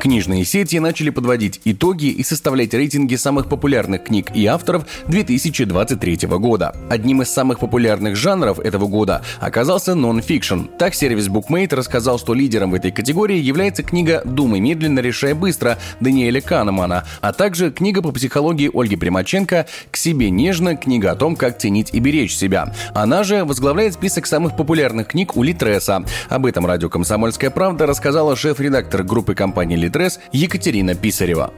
Книжные сети начали подводить итоги и составлять рейтинги самых популярных книг и авторов 2023 года. Одним из самых популярных жанров этого года оказался нон-фикшн. Так сервис Bookmate рассказал, что лидером в этой категории является книга «Думай медленно, решай быстро» Даниэля Канемана, а также книга по психологии Ольги Примаченко «К себе нежно. Книга о том, как ценить и беречь себя». Она же возглавляет список самых популярных книг у Литреса. Об этом радио «Комсомольская правда» рассказала шеф-редактор группы компании Литрес Екатерина Писарева.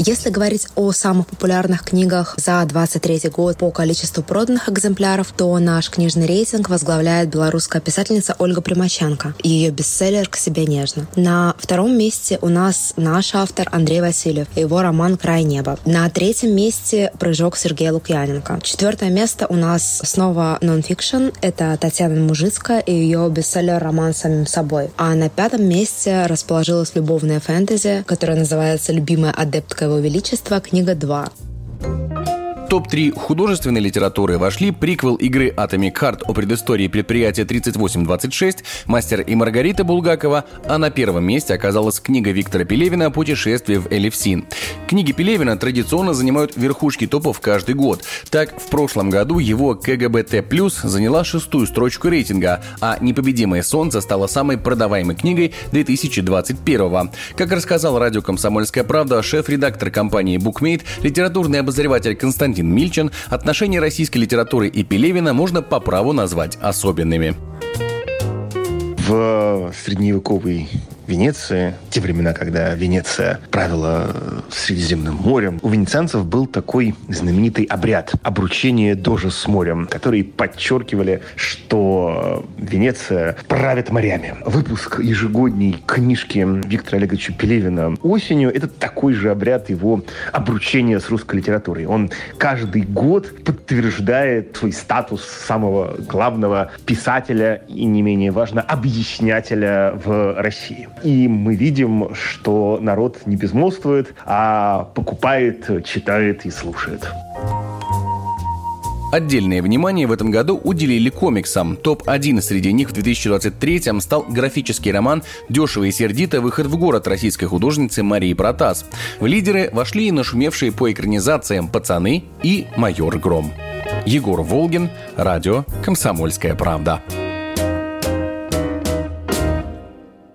Если говорить о самых популярных книгах за 23 год по количеству проданных экземпляров, то наш книжный рейтинг возглавляет белорусская писательница Ольга Примаченко и ее бестселлер «К себе нежно». На втором месте у нас наш автор Андрей Васильев и его роман «Край неба». На третьем месте «Прыжок» Сергея Лукьяненко. Четвертое место у нас снова нонфикшн. Это Татьяна Мужицкая и ее бестселлер роман «Самим собой». А на пятом месте расположилась любовная фэнтези, которая называется «Любимая адептка его величества», книга 2 топ-3 художественной литературы вошли приквел игры Atomic Heart о предыстории предприятия 3826 «Мастер и Маргарита» Булгакова, а на первом месте оказалась книга Виктора Пелевина «Путешествие в Элевсин». Книги Пелевина традиционно занимают верхушки топов каждый год. Так, в прошлом году его КГБТ+, заняла шестую строчку рейтинга, а «Непобедимое солнце» стало самой продаваемой книгой 2021 -го. Как рассказал радио «Комсомольская правда» шеф-редактор компании BookMate, литературный обозреватель Константин Константин Мильчин, отношения российской литературы и Пелевина можно по праву назвать особенными. В средневековый Венеции, те времена, когда Венеция правила Средиземным морем, у венецианцев был такой знаменитый обряд обручения дожа с морем, который подчеркивали, что Венеция правит морями. Выпуск ежегодней книжки Виктора Олеговича Пелевина осенью – это такой же обряд его обручения с русской литературой. Он каждый год подтверждает свой статус самого главного писателя и, не менее важно, объяснятеля в России. И мы видим, что народ не безмолвствует, а покупает, читает и слушает. Отдельное внимание в этом году уделили комиксам. Топ-1 среди них в 2023 стал графический роман «Дешево и сердито. Выход в город» российской художницы Марии Протас. В лидеры вошли и нашумевшие по экранизациям «Пацаны» и «Майор Гром». Егор Волгин, радио «Комсомольская правда».